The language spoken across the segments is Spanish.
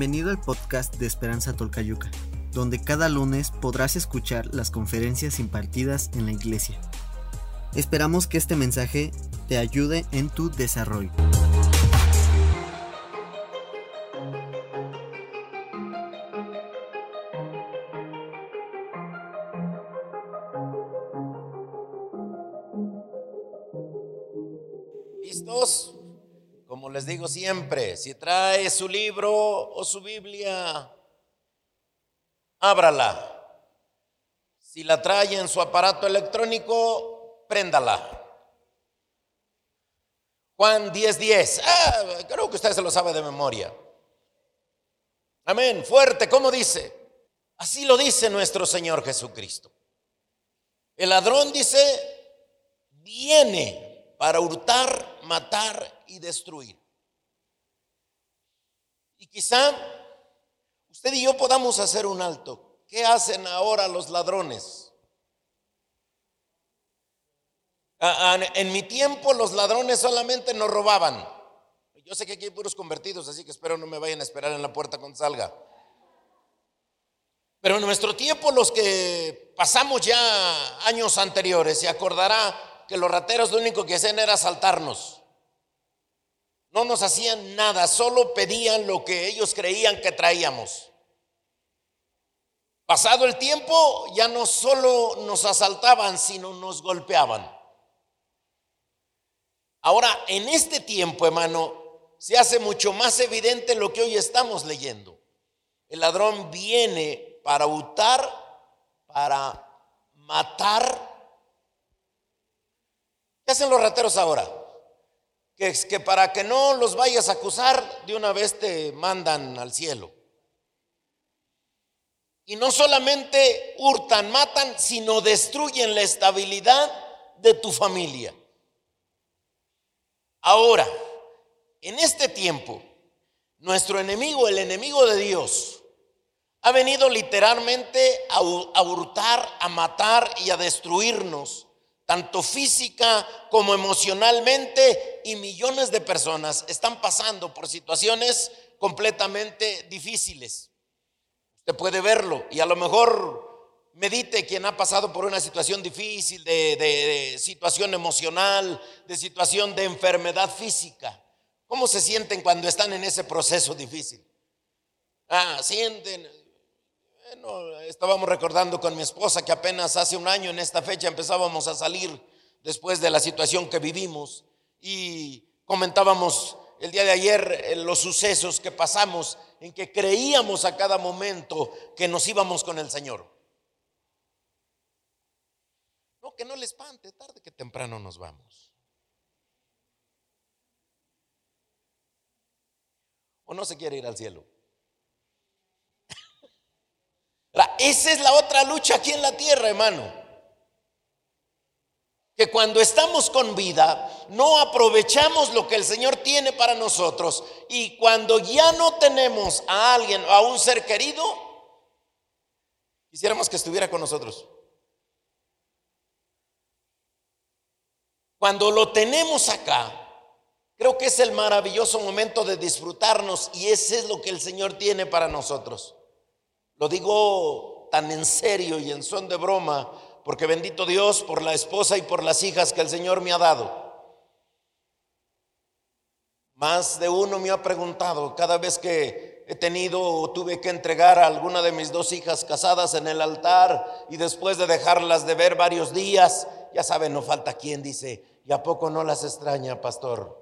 Bienvenido al podcast de Esperanza Tolcayuca, donde cada lunes podrás escuchar las conferencias impartidas en la iglesia. Esperamos que este mensaje te ayude en tu desarrollo. Les digo siempre, si trae su libro o su Biblia, ábrala. Si la trae en su aparato electrónico, préndala. Juan 10:10. 10. Ah, creo que usted se lo sabe de memoria. Amén. Fuerte, ¿cómo dice? Así lo dice nuestro Señor Jesucristo. El ladrón dice, viene para hurtar, matar y destruir. Y quizá usted y yo podamos hacer un alto. ¿Qué hacen ahora los ladrones? En mi tiempo los ladrones solamente nos robaban. Yo sé que aquí hay puros convertidos, así que espero no me vayan a esperar en la puerta cuando salga. Pero en nuestro tiempo, los que pasamos ya años anteriores, se acordará que los rateros lo único que hacían era asaltarnos. No nos hacían nada, solo pedían lo que ellos creían que traíamos. Pasado el tiempo, ya no solo nos asaltaban, sino nos golpeaban. Ahora, en este tiempo, hermano, se hace mucho más evidente lo que hoy estamos leyendo. El ladrón viene para hurtar, para matar ¿Qué hacen los rateros ahora? Que, es que para que no los vayas a acusar, de una vez te mandan al cielo. Y no solamente hurtan, matan, sino destruyen la estabilidad de tu familia. Ahora, en este tiempo, nuestro enemigo, el enemigo de Dios, ha venido literalmente a, a hurtar, a matar y a destruirnos tanto física como emocionalmente, y millones de personas están pasando por situaciones completamente difíciles. Usted puede verlo y a lo mejor medite quien ha pasado por una situación difícil, de, situación emocional, de situación de enfermedad física. ¿Cómo se sienten cuando están en ese proceso difícil? Ah, sienten, estábamos recordando con mi esposa que apenas hace un año en esta fecha empezábamos a salir después de la situación que vivimos y comentábamos el día de ayer eh, los sucesos que pasamos en que creíamos a cada momento que nos íbamos con el Señor. No, que no le espante, tarde que temprano nos vamos. ¿O no se quiere ir al cielo? Esa es la otra lucha aquí en la tierra, hermano. Que cuando estamos con vida, no aprovechamos lo que el Señor tiene para nosotros. Y cuando ya no tenemos a alguien, a un ser querido, quisiéramos que estuviera con nosotros. Cuando lo tenemos acá, creo que es el maravilloso momento de disfrutarnos y ese es lo que el Señor tiene para nosotros. Lo digo tan en serio y en son de broma, porque bendito Dios por la esposa y por las hijas que el Señor me ha dado. Más de uno me ha preguntado cada vez que he tenido o tuve que entregar a alguna de mis dos hijas casadas en el altar y después de dejarlas de ver varios días, ya saben, no falta quien dice, ¿y a poco no las extraña, pastor?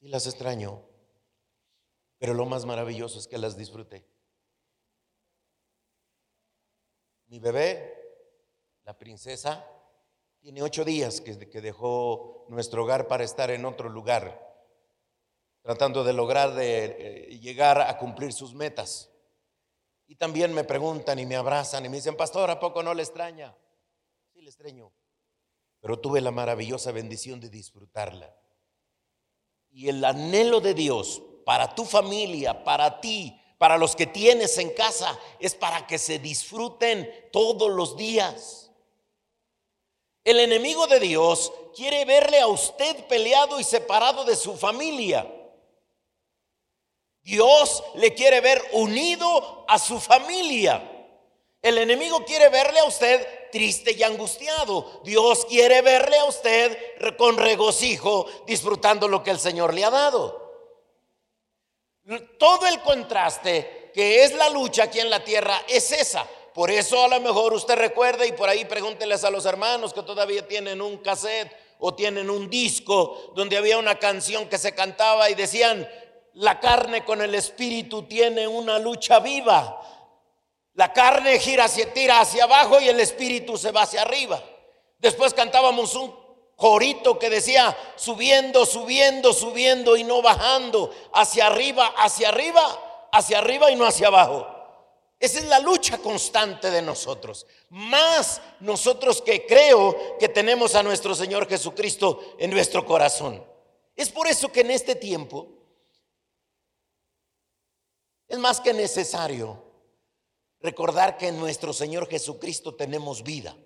Sí las extraño. Pero lo más maravilloso es que las disfruté. Mi bebé, la princesa, tiene ocho días que, dejó nuestro hogar para estar en otro lugar, tratando de lograr de, eh, llegar a cumplir sus metas. Y también me preguntan y me abrazan y me dicen, pastor, ¿a poco no le extraña? Sí, le extraño. Pero tuve la maravillosa bendición de disfrutarla. Y el anhelo de Dios para tu familia, para ti, para los que tienes en casa, es para que se disfruten todos los días. El enemigo de Dios quiere verle a usted peleado y separado de su familia. Dios le quiere ver unido a su familia. El enemigo quiere verle a usted triste y angustiado. Dios quiere verle a usted con regocijo disfrutando lo que el Señor le ha dado. Todo el contraste que es la lucha aquí en la tierra es esa. Por eso a lo mejor usted recuerda y por ahí pregúnteles a los hermanos que todavía tienen un cassette o tienen un disco donde había una canción que se cantaba y decían, la carne con el espíritu tiene una lucha viva. La carne gira hacia, tira hacia abajo y el espíritu se va hacia arriba. Después cantábamos un corito que decía, subiendo, subiendo, subiendo y no bajando, hacia arriba, hacia arriba, hacia arriba y no hacia abajo. Esa es la lucha constante de nosotros. Más nosotros que creo que tenemos a nuestro Señor Jesucristo en nuestro corazón. Es por eso que en este tiempo es más que necesario recordar que en nuestro Señor Jesucristo tenemos vida.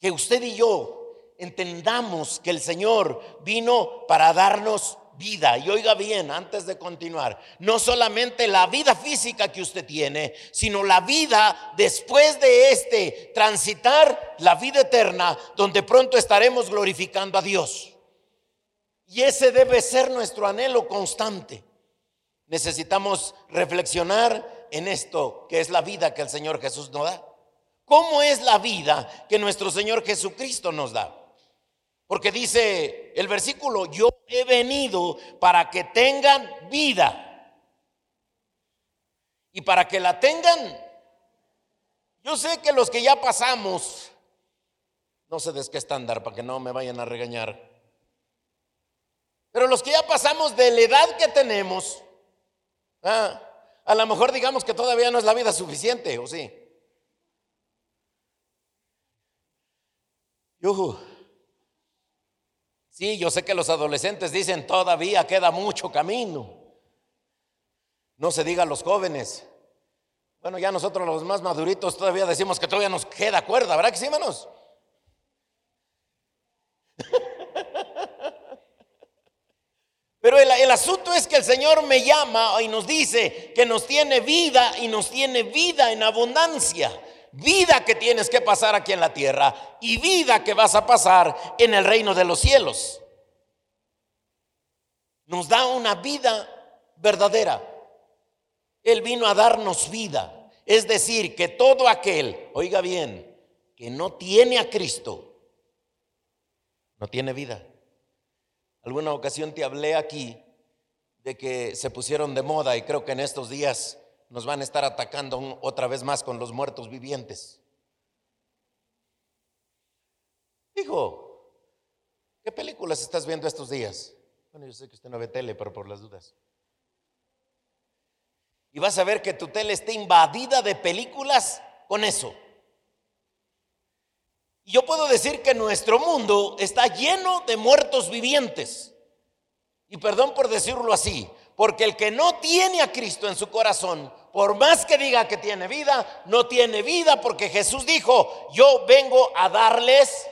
Que usted y yo entendamos que el Señor vino para darnos vida. Y oiga bien, antes de continuar, no solamente la vida física que usted tiene, sino la vida después de este transitar, la vida eterna, donde pronto estaremos glorificando a Dios. Y ese debe ser nuestro anhelo constante. Necesitamos reflexionar en esto que es la vida que el Señor Jesús nos da. ¿Cómo es la vida que nuestro Señor Jesucristo nos da? Porque dice el versículo, yo he venido para que tengan vida. Y para que la tengan, yo sé que los que ya pasamos, no sé de qué estándar, para que no me vayan a regañar, pero los que ya pasamos de la edad que tenemos, ah, a lo mejor digamos que todavía no es la vida suficiente, ¿o sí? Sí, yo sé que los adolescentes dicen todavía queda mucho camino. No se diga a los jóvenes. Bueno, ya nosotros los más maduritos todavía decimos que todavía nos queda cuerda, ¿verdad que sí, manos? Pero el, asunto es que el Señor me llama y nos dice que nos tiene vida y nos tiene vida en abundancia vida que tienes que pasar aquí en la tierra y vida que vas a pasar en el reino de los cielos. Nos da una vida verdadera. Él vino a darnos vida. Es decir, que todo aquel, oiga bien, que no tiene a Cristo, no tiene vida. Alguna ocasión te hablé aquí de que se pusieron de moda y creo que en estos días nos van a estar atacando otra vez más con los muertos vivientes. Dijo, ¿qué películas estás viendo estos días? Bueno, yo sé que usted no ve tele, pero por las dudas. Y vas a ver que tu tele está invadida de películas con eso. Y yo puedo decir que nuestro mundo está lleno de muertos vivientes. Y perdón por decirlo así, porque el que no tiene a Cristo en su corazón, por más que diga que tiene vida, no tiene vida porque Jesús dijo, yo vengo a darles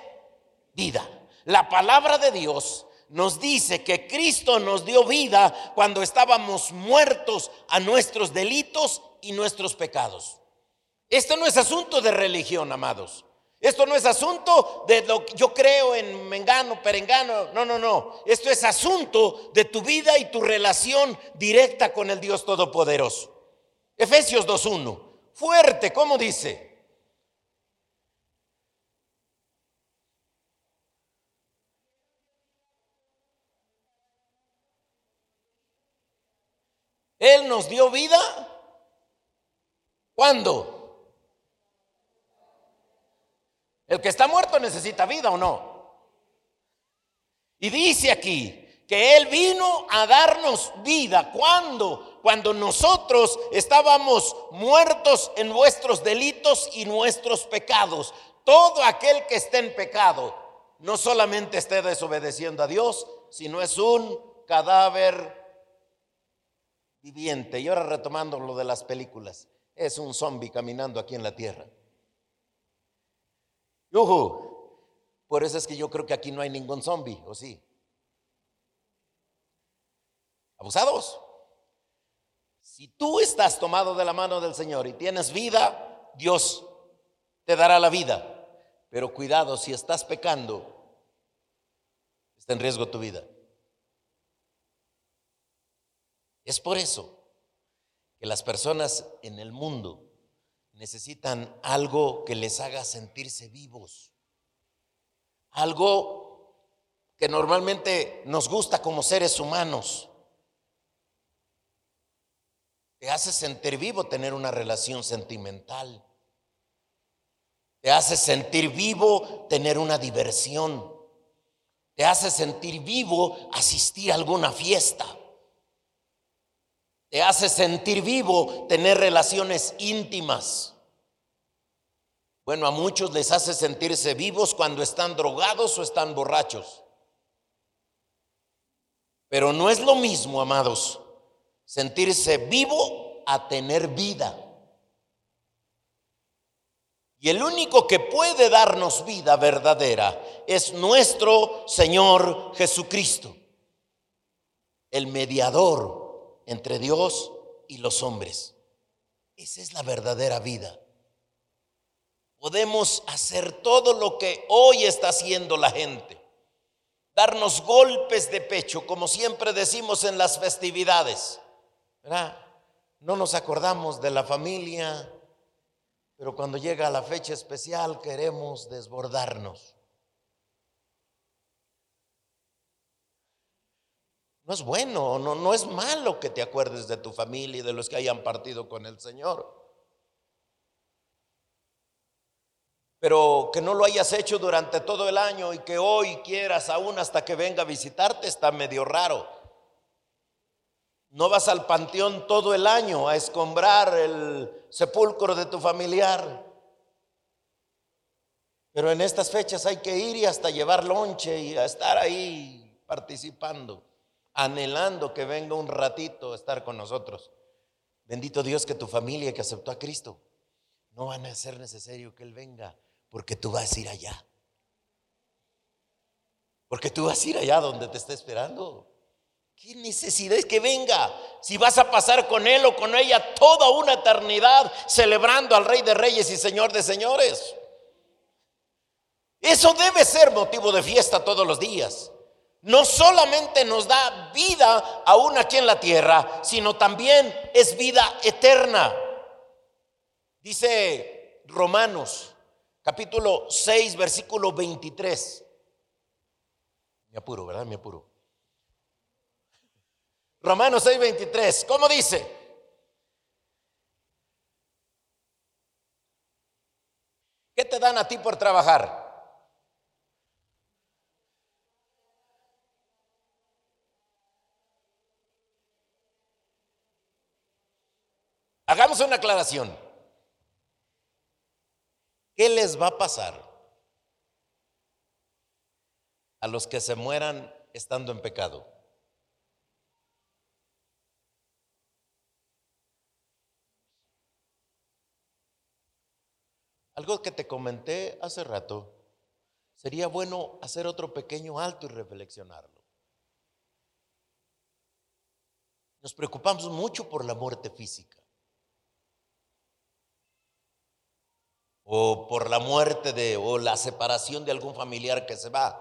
vida. La palabra de Dios nos dice que Cristo nos dio vida cuando estábamos muertos a nuestros delitos y nuestros pecados. Esto no es asunto de religión, amados. Esto no es asunto de lo que yo creo en mengano, perengano. No, no, no. Esto es asunto de tu vida y tu relación directa con el Dios Todopoderoso. Efesios 2.1. Fuerte, ¿cómo dice? Él nos dio vida. ¿Cuándo? El que está muerto necesita vida o no. Y dice aquí que Él vino a darnos vida. ¿Cuándo? Cuando nosotros estábamos muertos en nuestros delitos y nuestros pecados. Todo aquel que esté en pecado no solamente esté desobedeciendo a Dios, sino es un cadáver viviente. Y ahora retomando lo de las películas, es un zombie caminando aquí en la tierra. Por eso es que yo creo que aquí no hay ningún zombie, ¿o sí? Abusados. Si tú estás tomado de la mano del Señor y tienes vida, Dios te dará la vida. Pero cuidado, si estás pecando, está en riesgo tu vida. Es por eso que las personas en el mundo necesitan algo que les haga sentirse vivos. Algo que normalmente nos gusta como seres humanos. Te hace sentir vivo tener una relación sentimental. Te hace sentir vivo tener una diversión. Te hace sentir vivo asistir a alguna fiesta. Te hace sentir vivo tener relaciones íntimas. Bueno, a muchos les hace sentirse vivos cuando están drogados o están borrachos. Pero no es lo mismo, amados, sentirse vivo a tener vida. Y el único que puede darnos vida verdadera es nuestro Señor Jesucristo, el mediador entre Dios y los hombres. Esa es la verdadera vida. Podemos hacer todo lo que hoy está haciendo la gente. Darnos golpes de pecho, como siempre decimos en las festividades. No nos acordamos de la familia, pero cuando llega la fecha especial queremos desbordarnos. No es bueno, no, no es malo que te acuerdes de tu familia y de los que hayan partido con el Señor. Pero que no lo hayas hecho durante todo el año y que hoy quieras aún hasta que venga a visitarte está medio raro. No vas al panteón todo el año a escombrar el sepulcro de tu familiar. Pero en estas fechas hay que ir y hasta llevar lonche y a estar ahí participando, anhelando que venga un ratito a estar con nosotros. Bendito Dios que tu familia que aceptó a Cristo no van a ser necesario que Él venga, porque tú vas a ir allá. Porque tú vas a ir allá donde te está esperando. ¿Qué necesidad es que venga? Si vas a pasar con él o con ella toda una eternidad celebrando al Rey de Reyes y Señor de Señores. Eso debe ser motivo de fiesta todos los días. No solamente nos da vida aún aquí en la tierra, sino también es vida eterna. Dice Romanos capítulo 6, versículo 23. Me apuro, ¿verdad? Me apuro. Romanos 6:23, ¿cómo dice? ¿Qué te dan a ti por trabajar? Una aclaración. ¿Qué les va a pasar a los que se mueran estando en pecado? Algo que te comenté hace rato, sería bueno hacer otro pequeño alto y reflexionarlo. Nos preocupamos mucho por la muerte física. O por la muerte de, o la separación de algún familiar que se va.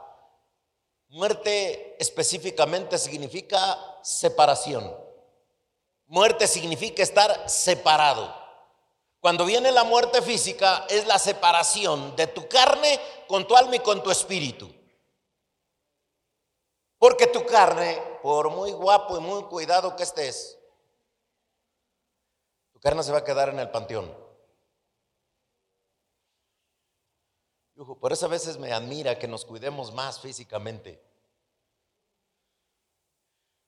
Muerte específicamente significa separación. Muerte significa estar separado. Cuando viene la muerte física es la separación de tu carne con tu alma y con tu espíritu. Porque tu carne, por muy guapo y muy cuidado que estés, tu carne se va a quedar en el panteón. Por eso a veces me admira que nos cuidemos más físicamente.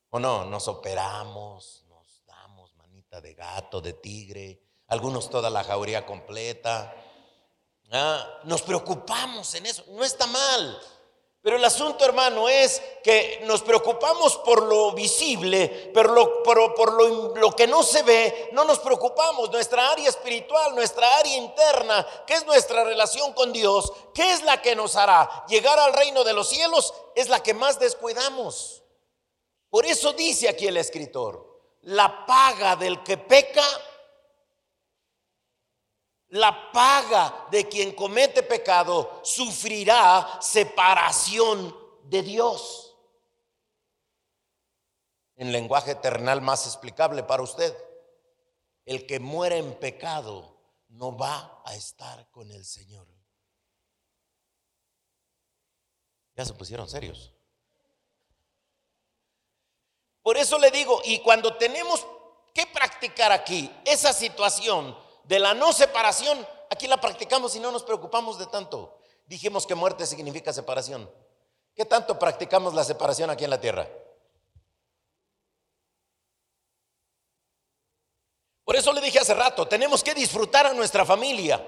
O no, nos operamos, nos damos manita de gato, de tigre, algunos toda la jauría completa. Ah, nos preocupamos en eso, no está mal. Pero el asunto, hermano, es que nos preocupamos por lo visible, pero por, lo, que no se ve, no nos preocupamos. Nuestra área espiritual, nuestra área interna, que es nuestra relación con Dios, ¿qué es la que nos hará llegar al reino de los cielos? Es la que más descuidamos. Por eso dice aquí el escritor, la paga del que peca, la paga de quien comete pecado sufrirá separación de Dios. En lenguaje eternal más explicable para usted, el que muere en pecado no va a estar con el Señor. Ya se pusieron serios. Por eso le digo, y cuando tenemos que practicar aquí esa situación de la no separación, aquí la practicamos y no nos preocupamos de tanto. Dijimos que muerte significa separación. ¿Qué tanto practicamos la separación aquí en la tierra? Por eso le dije hace rato, tenemos que disfrutar a nuestra familia,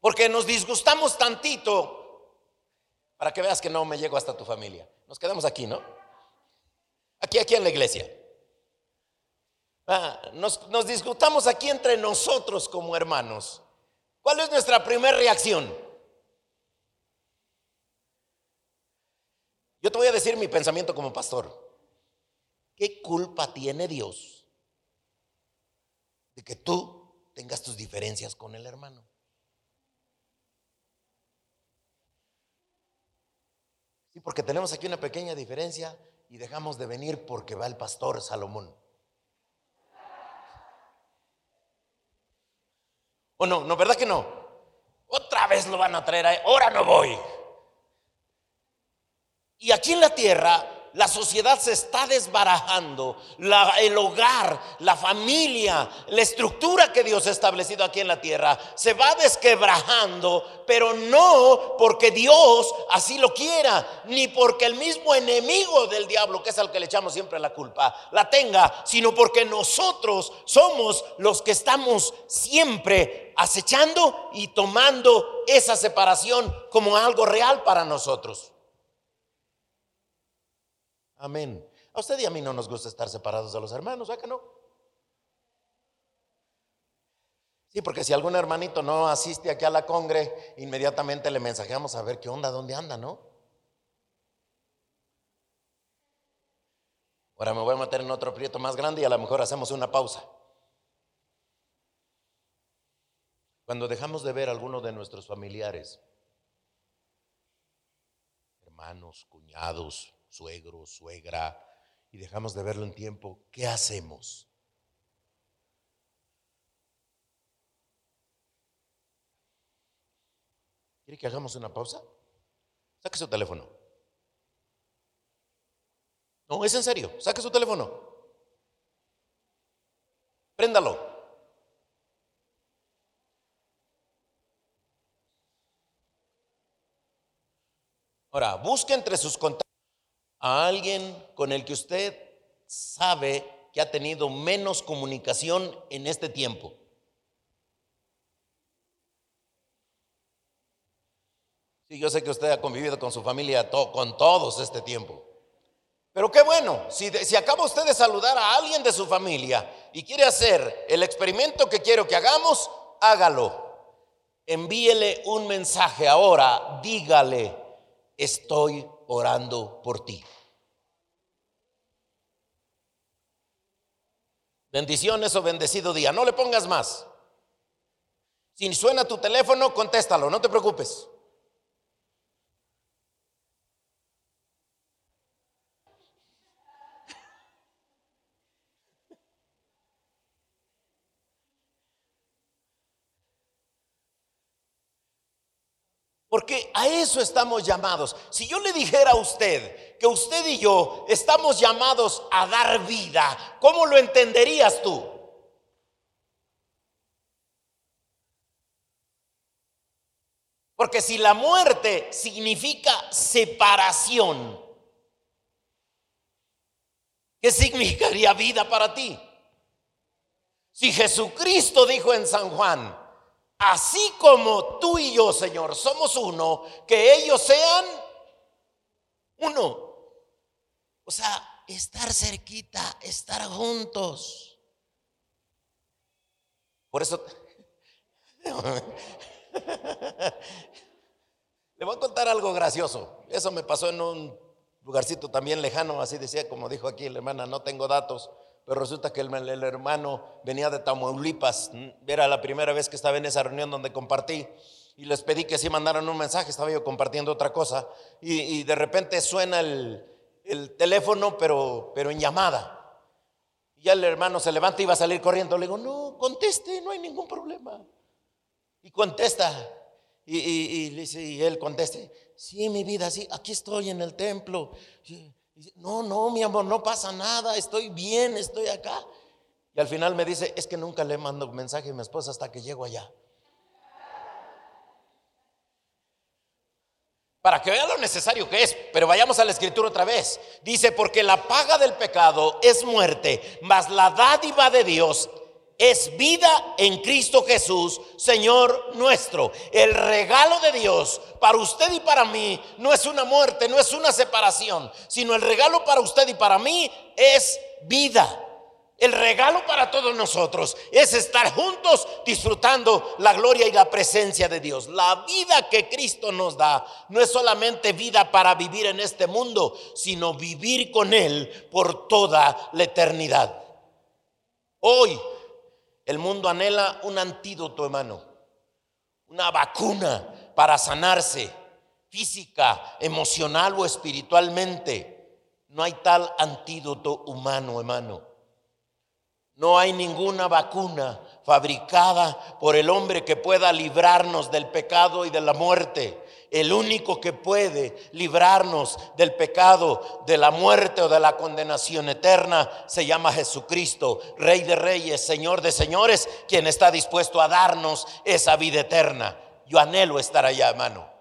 porque nos disgustamos tantito para que veas que no me llego hasta tu familia. Nos quedamos aquí, ¿no? Aquí, aquí en la iglesia. Ah, nos, nos disgustamos aquí entre nosotros como hermanos. ¿Cuál es nuestra primera reacción? Yo te voy a decir mi pensamiento como pastor. ¿Qué culpa tiene Dios de que tú tengas tus diferencias con el hermano? Sí, porque tenemos aquí una pequeña diferencia y dejamos de venir porque va el pastor Salomón. ¿O no? ¿No, verdad que no? Otra vez lo van a traer. Ahora no voy. Y aquí en la tierra la sociedad se está desbarajando, el hogar, la familia, la estructura que Dios ha establecido aquí en la tierra se va desquebrajando, pero no porque Dios así lo quiera, ni porque el mismo enemigo del diablo, que es al que le echamos siempre la culpa, la tenga, sino porque nosotros somos los que estamos siempre acechando y tomando esa separación como algo real para nosotros. Amén. A usted y a mí no nos gusta estar separados de los hermanos, ¿verdad que no? Sí, porque si algún hermanito no asiste aquí a la congre, inmediatamente le mensajeamos a ver qué onda, dónde anda, ¿no? Ahora me voy a meter en otro prieto más grande y a lo mejor hacemos una pausa. Cuando dejamos de ver a alguno de nuestros familiares, hermanos, cuñados, suegro, suegra, y dejamos de verlo un tiempo, ¿qué hacemos? ¿Quiere que hagamos una pausa? Saque su teléfono. No, es en serio. Saque su teléfono. Préndalo. Ahora, busque entre sus contactos a alguien con el que usted sabe que ha tenido menos comunicación en este tiempo. Sí, yo sé que usted ha convivido con su familia con todos este tiempo. Pero qué bueno, si, si acaba usted de saludar a alguien de su familia y quiere hacer el experimento que quiero que hagamos, hágalo. Envíele un mensaje ahora, dígale, estoy orando por ti. Bendiciones o bendecido día. No le pongas más. Si suena tu teléfono, contéstalo, no te preocupes. Porque a eso estamos llamados. Si yo le dijera a usted que usted y yo estamos llamados a dar vida, ¿cómo lo entenderías tú? Porque si la muerte significa separación, ¿qué significaría vida para ti? Si Jesucristo dijo en San Juan, así como tú y yo, Señor, somos uno, que ellos sean uno. O sea, estar cerquita, estar juntos. Por eso... Le voy a contar algo gracioso. Eso me pasó en un lugarcito también lejano, así decía, como dijo aquí la hermana, no tengo datos, pero resulta que el, hermano venía de Tamaulipas, era la primera vez que estaba en esa reunión donde compartí y les pedí que sí mandaran un mensaje, estaba yo compartiendo otra cosa, y, de repente suena el, teléfono, pero, pero en llamada. Y el hermano se levanta y va a salir corriendo. Le digo, no, conteste, no hay ningún problema. Y contesta. Y, y, él conteste, sí, mi vida, sí, aquí estoy en el templo. No, no, mi amor, no pasa nada, estoy bien, estoy acá. Y al final me dice, es que nunca le mando mensaje a mi esposa hasta que llego allá. para que vea lo necesario que es. Pero vayamos a la escritura otra vez. Dice, porque la paga del pecado es muerte, mas la dádiva de Dios es vida en Cristo Jesús, Señor nuestro. El regalo de Dios para usted y para mí no es una muerte, no es una separación, sino el regalo para usted y para mí es vida. El regalo para todos nosotros es estar juntos disfrutando la gloria y la presencia de Dios. La vida que Cristo nos da no es solamente vida para vivir en este mundo, sino vivir con Él por toda la eternidad. Hoy el mundo anhela un antídoto, hermano, una vacuna para sanarse física, emocional o espiritualmente. No hay tal antídoto humano, hermano. No hay ninguna vacuna fabricada por el hombre que pueda librarnos del pecado y de la muerte. El único que puede librarnos del pecado, de la muerte o de la condenación eterna se llama Jesucristo, Rey de Reyes, Señor de Señores, quien está dispuesto a darnos esa vida eterna. Yo anhelo estar allá, hermano.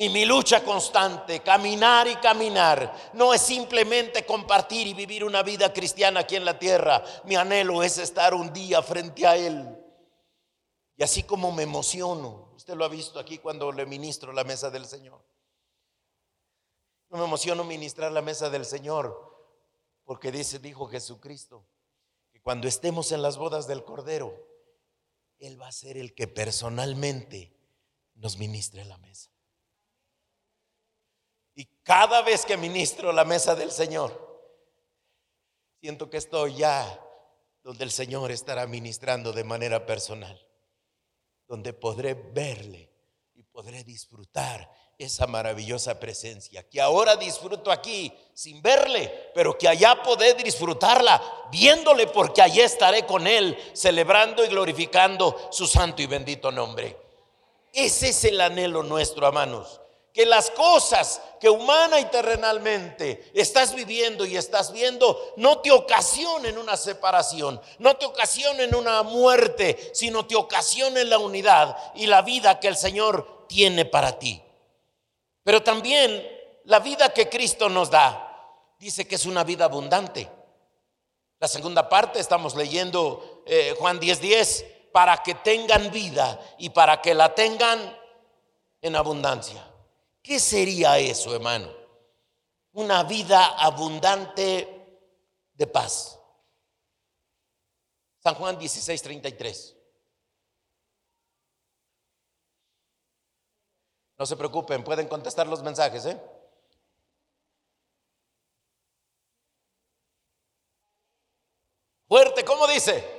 Y mi lucha constante, caminar y caminar, no es simplemente compartir y vivir una vida cristiana aquí en la tierra. Mi anhelo es estar un día frente a Él. Y así como me emociono, usted lo ha visto aquí cuando le ministro la mesa del Señor. No me emociono ministrar la mesa del Señor, porque dice, dijo Jesucristo, que cuando estemos en las bodas del Cordero, Él va a ser el que personalmente nos ministre la mesa. Cada vez que ministro la mesa del Señor, siento que estoy ya donde el Señor estará ministrando de manera personal, donde podré verle y podré disfrutar esa maravillosa presencia, que ahora disfruto aquí sin verle, pero que allá podré disfrutarla viéndole, porque allí estaré con Él, celebrando y glorificando su santo y bendito nombre. Ese es el anhelo nuestro, hermanos que las cosas que humana y terrenalmente estás viviendo y estás viendo no te ocasionen una separación, no te ocasionen una muerte, sino te ocasionen la unidad y la vida que el Señor tiene para ti. Pero también la vida que Cristo nos da, dice que es una vida abundante. La segunda parte estamos leyendo eh, Juan 10:10, 10, para que tengan vida y para que la tengan en abundancia. ¿Qué sería eso, hermano? Una vida abundante de paz. San Juan 16, 33. No se preocupen, pueden contestar los mensajes, ¿eh? Fuerte, ¿cómo dice?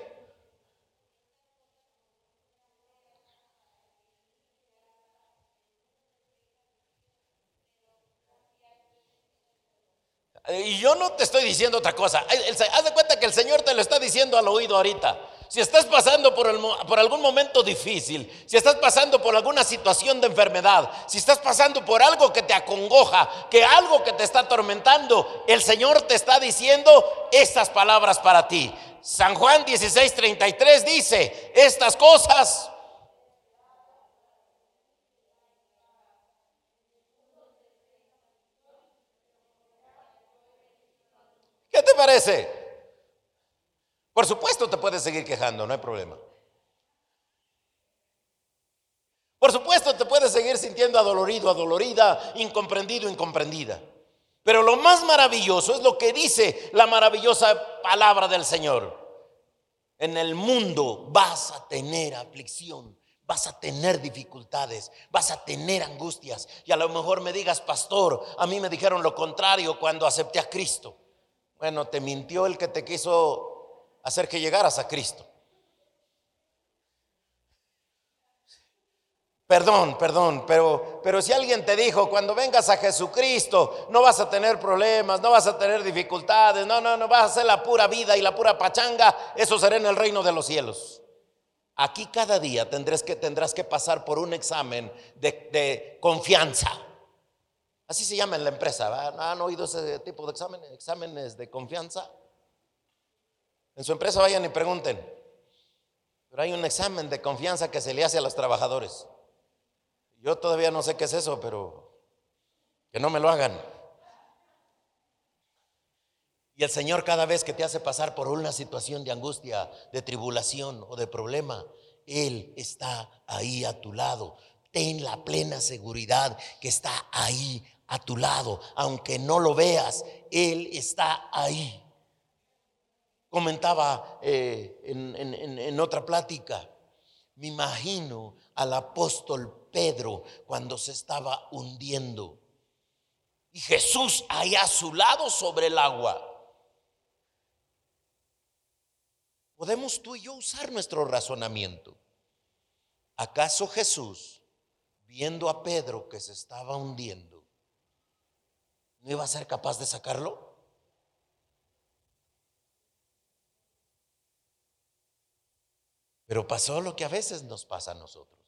Y yo no te estoy diciendo otra cosa. Haz de cuenta que el Señor te lo está diciendo al oído ahorita. Si estás pasando por, algún momento difícil, si estás pasando por alguna situación de enfermedad, si estás pasando por algo que te acongoja, que algo que te está atormentando, el Señor te está diciendo estas palabras para ti. San Juan 16:33 dice, estas cosas parece? Por supuesto te puedes seguir quejando, no hay problema. Por supuesto te puedes seguir sintiendo adolorido, adolorida, incomprendido, incomprendida. Pero lo más maravilloso es lo que dice la maravillosa palabra del Señor. En el mundo vas a tener aflicción, vas a tener dificultades, vas a tener angustias. Y a lo mejor me digas, pastor, a mí me dijeron lo contrario cuando acepté a Cristo. Bueno, te mintió el que te quiso hacer que llegaras a Cristo. Perdón, perdón, pero, pero si alguien te dijo, cuando vengas a Jesucristo, no vas a tener problemas, no vas a tener dificultades, no, no, no vas a hacer la pura vida y la pura pachanga, eso será en el reino de los cielos. Aquí cada día tendrás que, tendrás que pasar por un examen de, confianza. Así se llama en la empresa. ¿Han oído ese tipo de exámenes? Exámenes de confianza. En su empresa vayan y pregunten. Pero hay un examen de confianza que se le hace a los trabajadores. Yo todavía no sé qué es eso, pero que no me lo hagan. Y el Señor cada vez que te hace pasar por una situación de angustia, de tribulación o de problema, Él está ahí a tu lado. Ten la plena seguridad que está ahí a tu lado. Aunque no lo veas, Él está ahí. Comentaba eh, en otra plática, me imagino al apóstol Pedro cuando se estaba hundiendo. Y Jesús ahí a su lado sobre el agua. Podemos tú y yo usar nuestro razonamiento. ¿Acaso Jesús, viendo a Pedro que se estaba hundiendo, no iba a ser capaz de sacarlo? Pero pasó lo que a veces nos pasa a nosotros.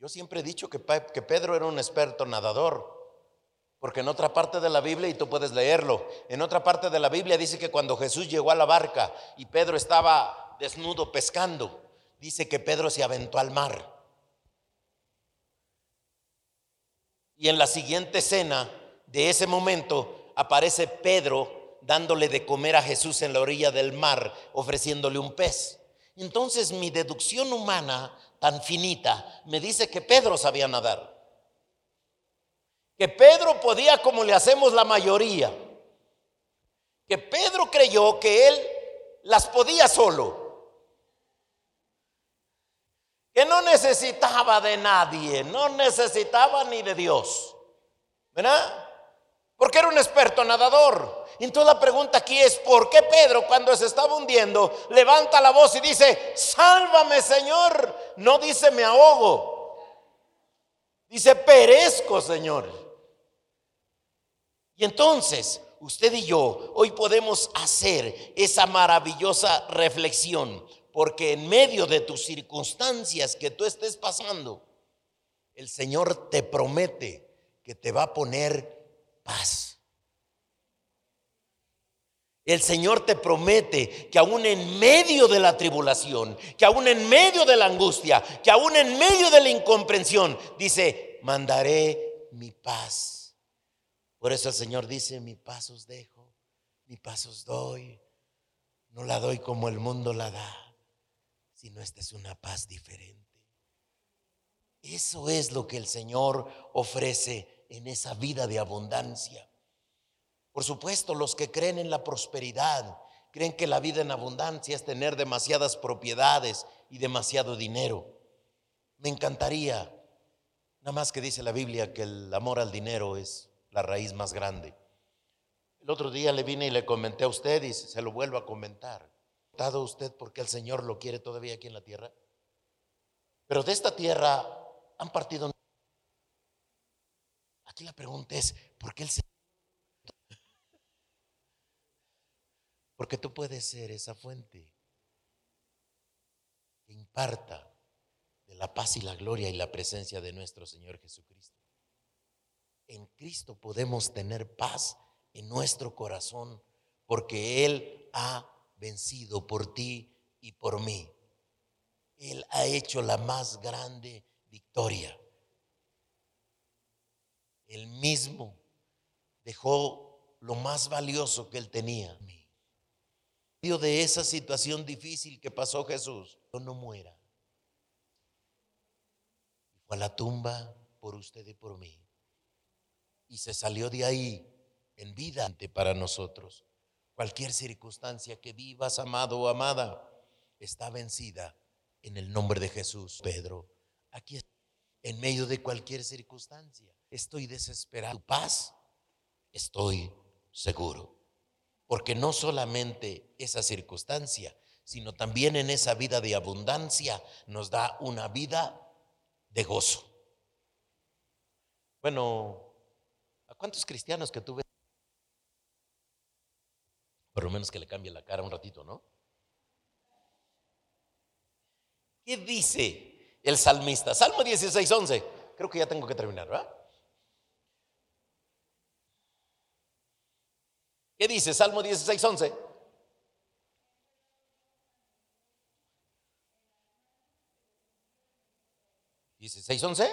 Yo siempre he dicho que, Pedro era un experto nadador, porque en otra parte de la Biblia, y tú puedes leerlo, en otra parte de la Biblia dice que cuando Jesús llegó a la barca y Pedro estaba desnudo pescando, dice que Pedro se aventó al mar. Y en la siguiente escena de ese momento aparece Pedro dándole de comer a Jesús en la orilla del mar, ofreciéndole un pez. Entonces mi deducción humana tan finita me dice que Pedro sabía nadar. Que Pedro podía como le hacemos la mayoría. Que Pedro creyó que él las podía solo. Que no necesitaba de nadie, no necesitaba ni de Dios. ¿Verdad? Porque era un experto nadador. Entonces la pregunta aquí es, ¿por qué Pedro cuando se estaba hundiendo levanta la voz y dice, sálvame Señor? No dice, me ahogo. Dice, perezco Señor. Y entonces, usted y yo hoy podemos hacer esa maravillosa reflexión, porque en medio de tus circunstancias que tú estés pasando, el Señor te promete que te va a poner paz. El Señor te promete que aún en medio de la tribulación, que aún en medio de la angustia, que aún en medio de la incomprensión, dice, mandaré mi paz. Por eso el Señor dice, mi paz os dejo, mi paz os doy. No la doy como el mundo la da, sino esta es una paz diferente. Eso es lo que el Señor ofrece en esa vida de abundancia. Por supuesto, los que creen en la prosperidad, creen que la vida en abundancia es tener demasiadas propiedades y demasiado dinero. Me encantaría, nada más que dice la Biblia que el amor al dinero es la raíz más grande. El otro día le vine y le comenté a usted y se lo vuelvo a comentar. ¿Dado usted porque el Señor lo quiere todavía aquí en la tierra? Pero de esta tierra han partido. Aquí la pregunta es, ¿por qué el Señor? Porque tú puedes ser esa fuente que imparta de la paz y la gloria y la presencia de nuestro Señor Jesucristo. En Cristo podemos tener paz en nuestro corazón porque Él ha vencido por ti y por mí. Él ha hecho la más grande victoria. Él mismo dejó lo más valioso que Él tenía de esa situación difícil que pasó Jesús, no muera. fue a la tumba por usted y por mí. Y se salió de ahí en vida para nosotros. Cualquier circunstancia que vivas, amado o amada, está vencida en el nombre de Jesús. Pedro, aquí en medio de cualquier circunstancia, estoy desesperado. Tu paz, estoy seguro. Porque no solamente esa circunstancia, sino también en esa vida de abundancia nos da una vida de gozo. Bueno, ¿a cuántos cristianos que tú ves? Menos que le cambie la cara un ratito, ¿no? ¿Qué dice el salmista? Salmo 16, 11. Creo que ya tengo que terminar, ¿verdad? ¿Qué dice Salmo 16, 11? ¿16, 11?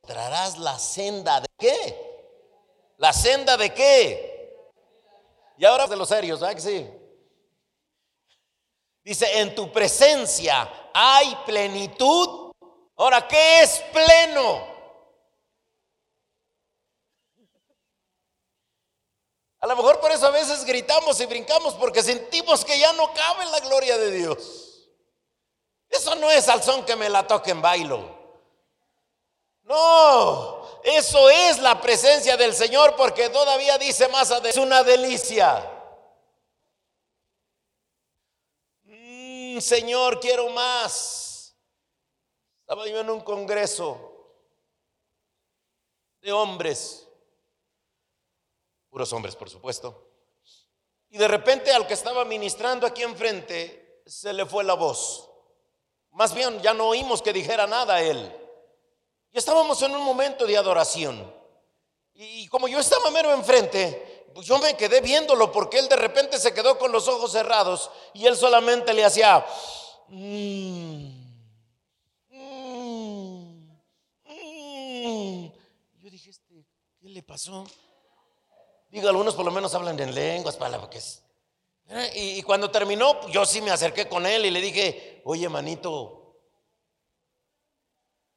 Trarás la senda de qué? ¿La senda de qué? Y ahora de los serios, ¿verdad que sí? Dice, en tu presencia hay plenitud. Ahora, ¿qué es pleno? A lo mejor por eso a veces gritamos y brincamos porque sentimos que ya no cabe la gloria de Dios. Eso no es al son que me la toquen bailo. No, eso es la presencia del Señor porque todavía dice más adelante, es una delicia. Mm, señor, quiero más. Estaba yo en un congreso de hombres puros hombres por supuesto. Y de repente al que estaba ministrando aquí enfrente se le fue la voz. Más bien ya no oímos que dijera nada a él. Y estábamos en un momento de adoración. Y como yo estaba mero enfrente, pues yo me quedé viéndolo porque él de repente se quedó con los ojos cerrados y él solamente le hacía... Mm, mm, mm". Yo dije, este, ¿qué le pasó? Digo, algunos por lo menos hablan en lenguas, es. Y, y cuando terminó, yo sí me acerqué con él y le dije, oye, manito.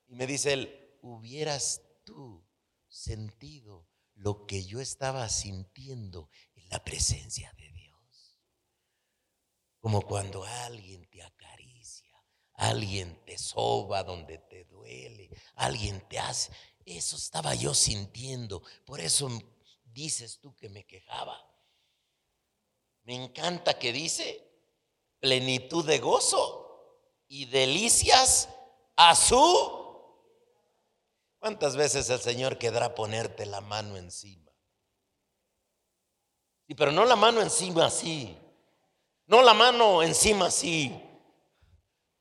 Y me dice él, hubieras tú sentido lo que yo estaba sintiendo en la presencia de Dios. Como cuando alguien te acaricia, alguien te soba donde te duele, alguien te hace. Eso estaba yo sintiendo. Por eso dices tú que me quejaba? Me encanta que dice plenitud de gozo y delicias a su... ¿Cuántas veces el Señor querrá ponerte la mano encima? Sí, pero no la mano encima así. No la mano encima así.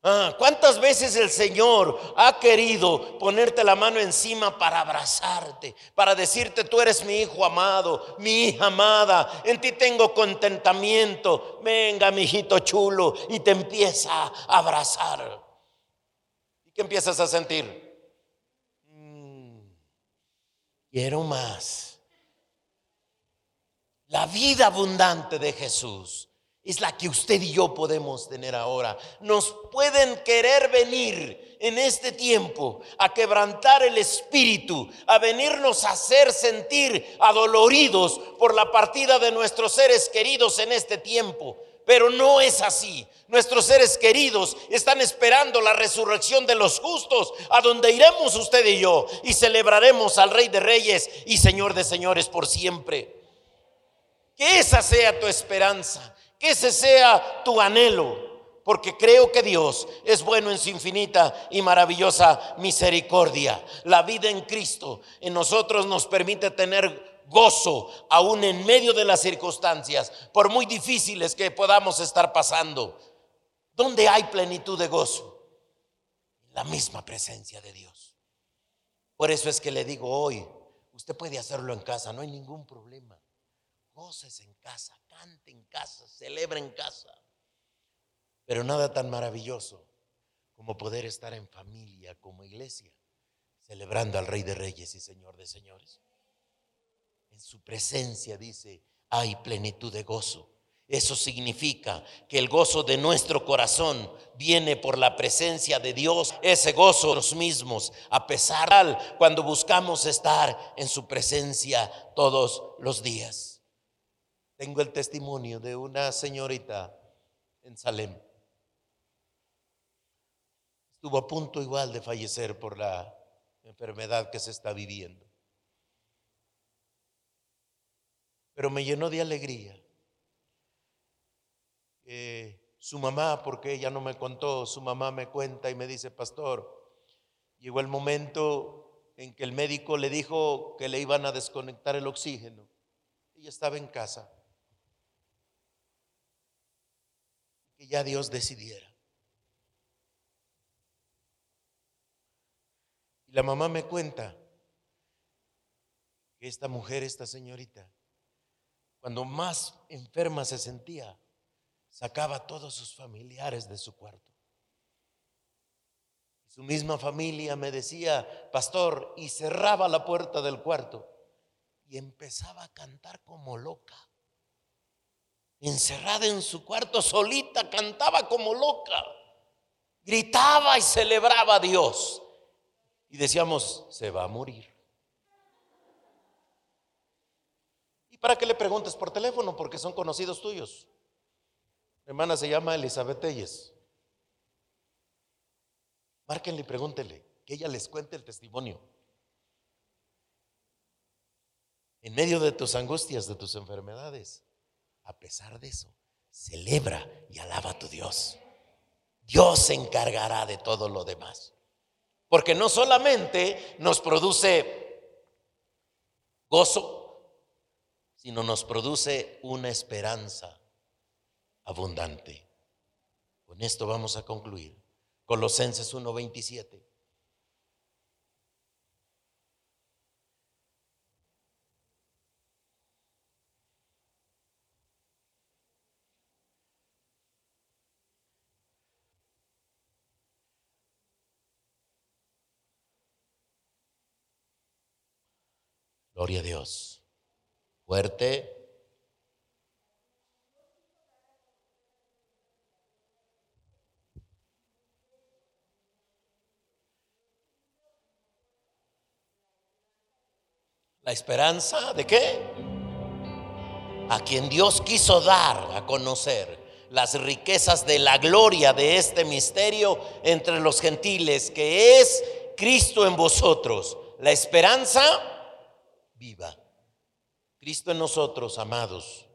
Ah, ¿Cuántas veces el Señor ha querido ponerte la mano encima para abrazarte, para decirte tú eres mi hijo amado, mi hija amada, en ti tengo contentamiento, venga mi hijito chulo y te empieza a abrazar. ¿Y qué empiezas a sentir? Mm, quiero más. La vida abundante de Jesús es la que usted y yo podemos tener ahora. Nos pueden querer venir en este tiempo a quebrantar el espíritu, a venirnos a hacer sentir adoloridos por la partida de nuestros seres queridos en este tiempo. Pero no es así. Nuestros seres queridos están esperando la resurrección de los justos, a donde iremos usted y yo y celebraremos al Rey de Reyes y Señor de Señores por siempre. Que esa sea tu esperanza que ese sea tu anhelo, porque creo que Dios es bueno en su infinita y maravillosa misericordia. La vida en Cristo en nosotros nos permite tener gozo aún en medio de las circunstancias, por muy difíciles que podamos estar pasando. ¿Dónde hay plenitud de gozo? La misma presencia de Dios. Por eso es que le digo hoy, usted puede hacerlo en casa, no hay ningún problema. Goces en casa, cante en casa, celebra en casa. Pero nada tan maravilloso como poder estar en familia, como iglesia, celebrando al Rey de Reyes y Señor de Señores. En su presencia, dice, hay plenitud de gozo. Eso significa que el gozo de nuestro corazón viene por la presencia de Dios, ese gozo los mismos, a pesar cuando buscamos estar en su presencia todos los días. tengo el testimonio de una señorita en Salem. Estuvo a punto igual de fallecer por la enfermedad que se está viviendo. Pero me llenó de alegría. su mamá, porque ella no me contó, su mamá me cuenta y me dice, pastor, llegó el momento en que el médico le dijo que le iban a desconectar el oxígeno. Ella estaba en casa. Que ya Dios decidiera. Y la mamá me cuenta que esta mujer, esta señorita, cuando más enferma se sentía, sacaba a todos sus familiares de su cuarto. Su misma familia me decía, pastor, y cerraba la puerta del cuarto y empezaba a cantar como loca. Encerrada en su cuarto solita, cantaba como loca. Gritaba y celebraba a Dios y decíamos, se va a morir. ¿Y para qué le preguntes por teléfono? Porque son conocidos tuyos. Mi hermana se llama Elizabeth Telles. Márquenle y pregúntenle, que ella les cuente el testimonio. En medio de tus angustias, de tus enfermedades, a pesar de eso, celebra y alaba a tu Dios. Dios se encargará de todo lo demás. Porque no solamente nos produce gozo, sino nos produce una esperanza abundante. Con esto vamos a concluir. Colosenses 1:27. Gloria a Dios. Fuerte. La esperanza de qué? A quien Dios quiso dar a conocer las riquezas de la gloria de este misterio entre los gentiles, que es Cristo en vosotros. La esperanza viva. Cristo en nosotros, amados,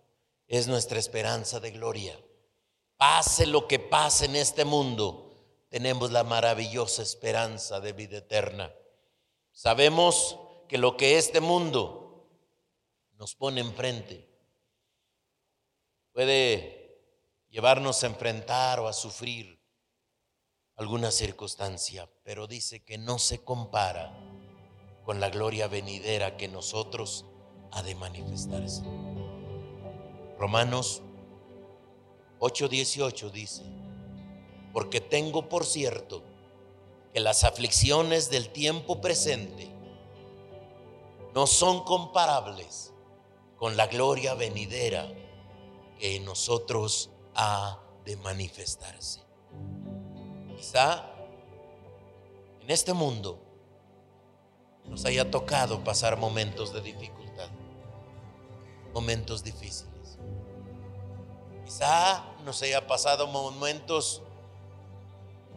es nuestra esperanza de gloria. Pase lo que pase en este mundo, tenemos la maravillosa esperanza de vida eterna. Sabemos que lo que este mundo nos pone enfrente puede llevarnos a enfrentar o a sufrir alguna circunstancia, pero dice que no se compara con la gloria venidera que nosotros ha de manifestarse. Romanos 8:18 dice, porque tengo por cierto que las aflicciones del tiempo presente no son comparables con la gloria venidera que en nosotros ha de manifestarse. Quizá en este mundo nos haya tocado pasar momentos de dificultad, momentos difíciles. Quizá nos haya pasado momentos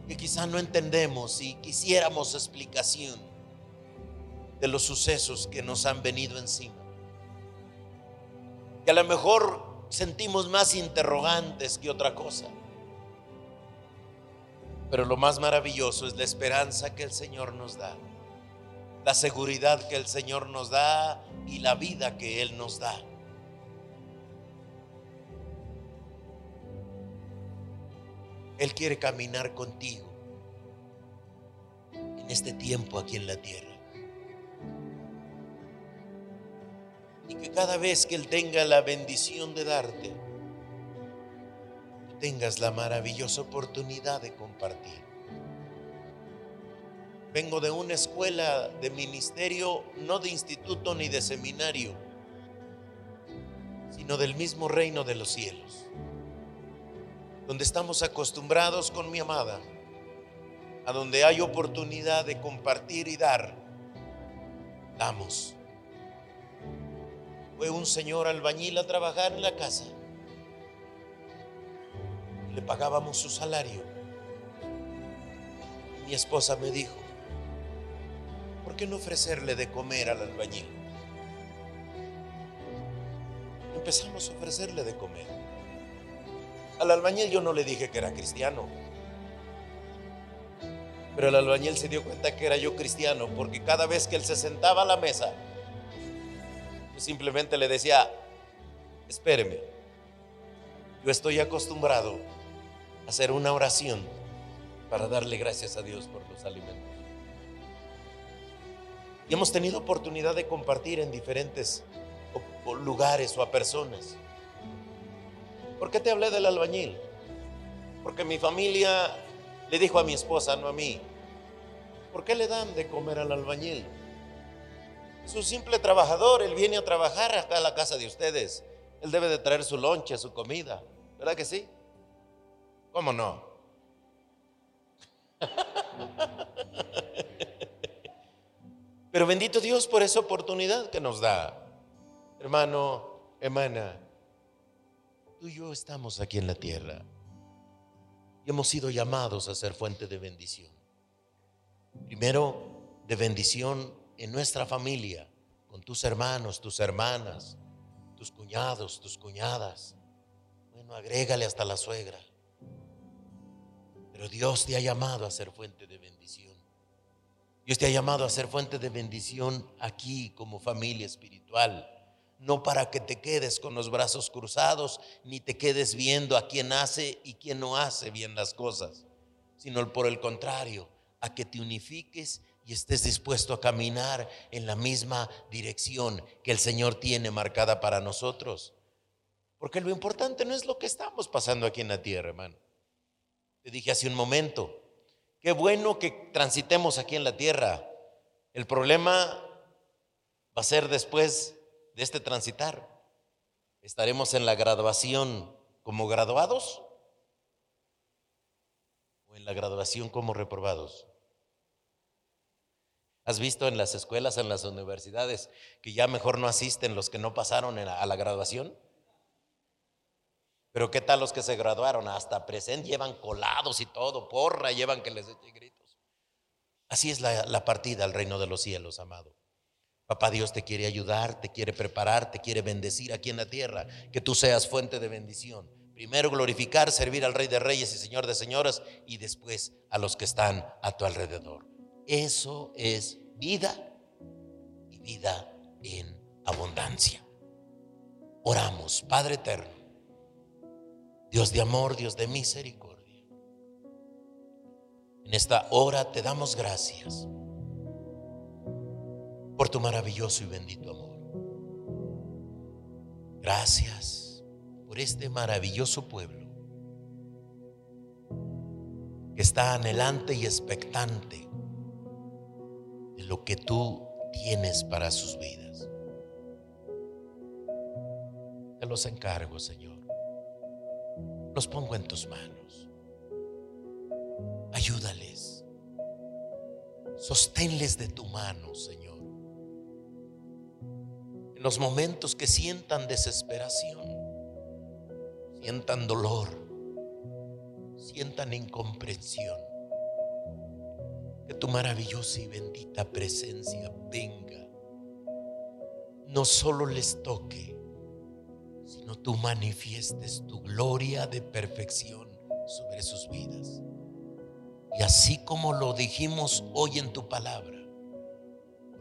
que quizá no entendemos y quisiéramos explicación de los sucesos que nos han venido encima. Que a lo mejor sentimos más interrogantes que otra cosa. Pero lo más maravilloso es la esperanza que el Señor nos da la seguridad que el Señor nos da y la vida que Él nos da. Él quiere caminar contigo en este tiempo aquí en la tierra. Y que cada vez que Él tenga la bendición de darte, tengas la maravillosa oportunidad de compartir. Vengo de una escuela de ministerio, no de instituto ni de seminario, sino del mismo reino de los cielos, donde estamos acostumbrados con mi amada, a donde hay oportunidad de compartir y dar, damos. fue un señor albañil a trabajar en la casa. Le pagábamos su salario. Mi esposa me dijo, ¿por qué no ofrecerle de comer al albañil? Empezamos a ofrecerle de comer. Al albañil yo no le dije que era cristiano. Pero el albañil se dio cuenta que era yo cristiano porque cada vez que él se sentaba a la mesa, yo simplemente le decía, espéreme, yo estoy acostumbrado a hacer una oración para darle gracias a Dios por los alimentos. Y hemos tenido oportunidad de compartir en diferentes lugares o a personas. ¿Por qué te hablé del albañil? Porque mi familia le dijo a mi esposa, no a mí, ¿por qué le dan de comer al albañil? Es un simple trabajador, él viene a trabajar acá a la casa de ustedes. Él debe de traer su lonche, su comida. ¿Verdad que sí? ¿Cómo no? Pero bendito Dios por esa oportunidad que nos da. Hermano, hermana, tú y yo estamos aquí en la tierra y hemos sido llamados a ser fuente de bendición. Primero, de bendición en nuestra familia, con tus hermanos, tus hermanas, tus cuñados, tus cuñadas. Bueno, agrégale hasta la suegra. Pero Dios te ha llamado a ser fuente de bendición. Dios te ha llamado a ser fuente de bendición aquí como familia espiritual no para que te quedes con los brazos cruzados, ni te quedes viendo a quién hace y quién no hace bien las cosas, sino por el contrario, a que te unifiques y estés dispuesto a caminar en la misma dirección que el Señor tiene marcada para nosotros. Porque lo importante no es lo que estamos pasando aquí en la tierra, hermano. Te dije hace un momento, qué bueno que transitemos aquí en la tierra. El problema va a ser después de este transitar. Estaremos en la graduación como graduados o en la graduación como reprobados. ¿Has visto en las escuelas, en las universidades, que ya mejor no asisten los que no pasaron a la graduación? Pero ¿qué tal los que se graduaron? Hasta presente llevan colados y todo, porra, llevan que les eche gritos. Así es la, la partida al reino de los cielos, amado. Papá Dios te quiere ayudar, te quiere preparar, te quiere bendecir aquí en la tierra, que tú seas fuente de bendición. Primero glorificar, servir al Rey de Reyes y Señor de Señoras y después a los que están a tu alrededor. Eso es vida y vida en abundancia. Oramos, Padre eterno, Dios de amor, Dios de misericordia. En esta hora te damos gracias por tu maravilloso y bendito amor. Gracias por este maravilloso pueblo que está anhelante y expectante de lo que tú tienes para sus vidas. Te los encargo, Señor. Los pongo en tus manos. Ayúdales. Sosténles de tu mano, Señor los momentos que sientan desesperación, sientan dolor, sientan incomprensión. Que tu maravillosa y bendita presencia venga. No solo les toque, sino tú manifiestes tu gloria de perfección sobre sus vidas. Y así como lo dijimos hoy en tu palabra,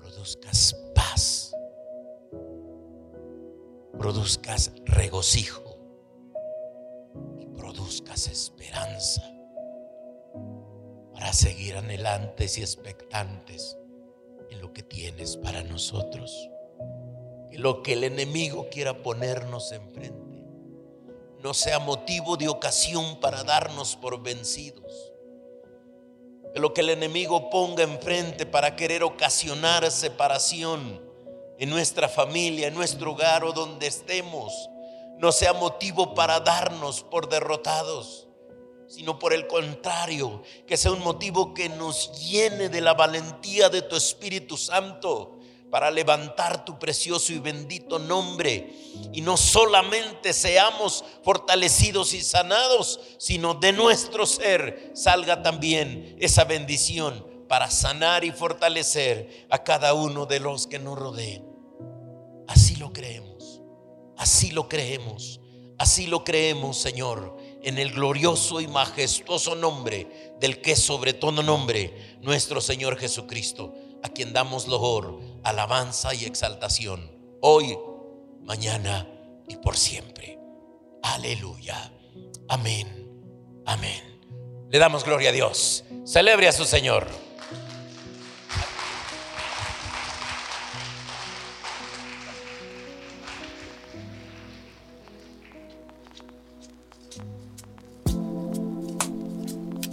produzcas paz produzcas regocijo y produzcas esperanza para seguir anhelantes y expectantes en lo que tienes para nosotros. Que lo que el enemigo quiera ponernos enfrente no sea motivo de ocasión para darnos por vencidos. Que lo que el enemigo ponga enfrente para querer ocasionar separación en nuestra familia, en nuestro hogar o donde estemos, no sea motivo para darnos por derrotados, sino por el contrario, que sea un motivo que nos llene de la valentía de tu Espíritu Santo para levantar tu precioso y bendito nombre. Y no solamente seamos fortalecidos y sanados, sino de nuestro ser salga también esa bendición para sanar y fortalecer a cada uno de los que nos rodeen. Así lo creemos, así lo creemos, así lo creemos, Señor, en el glorioso y majestuoso nombre del que sobre todo nombre, nuestro Señor Jesucristo a quien damos loor, alabanza y exaltación, hoy, mañana y por siempre. Aleluya. Amén. Amén. Le damos gloria a Dios. Celebre a su Señor.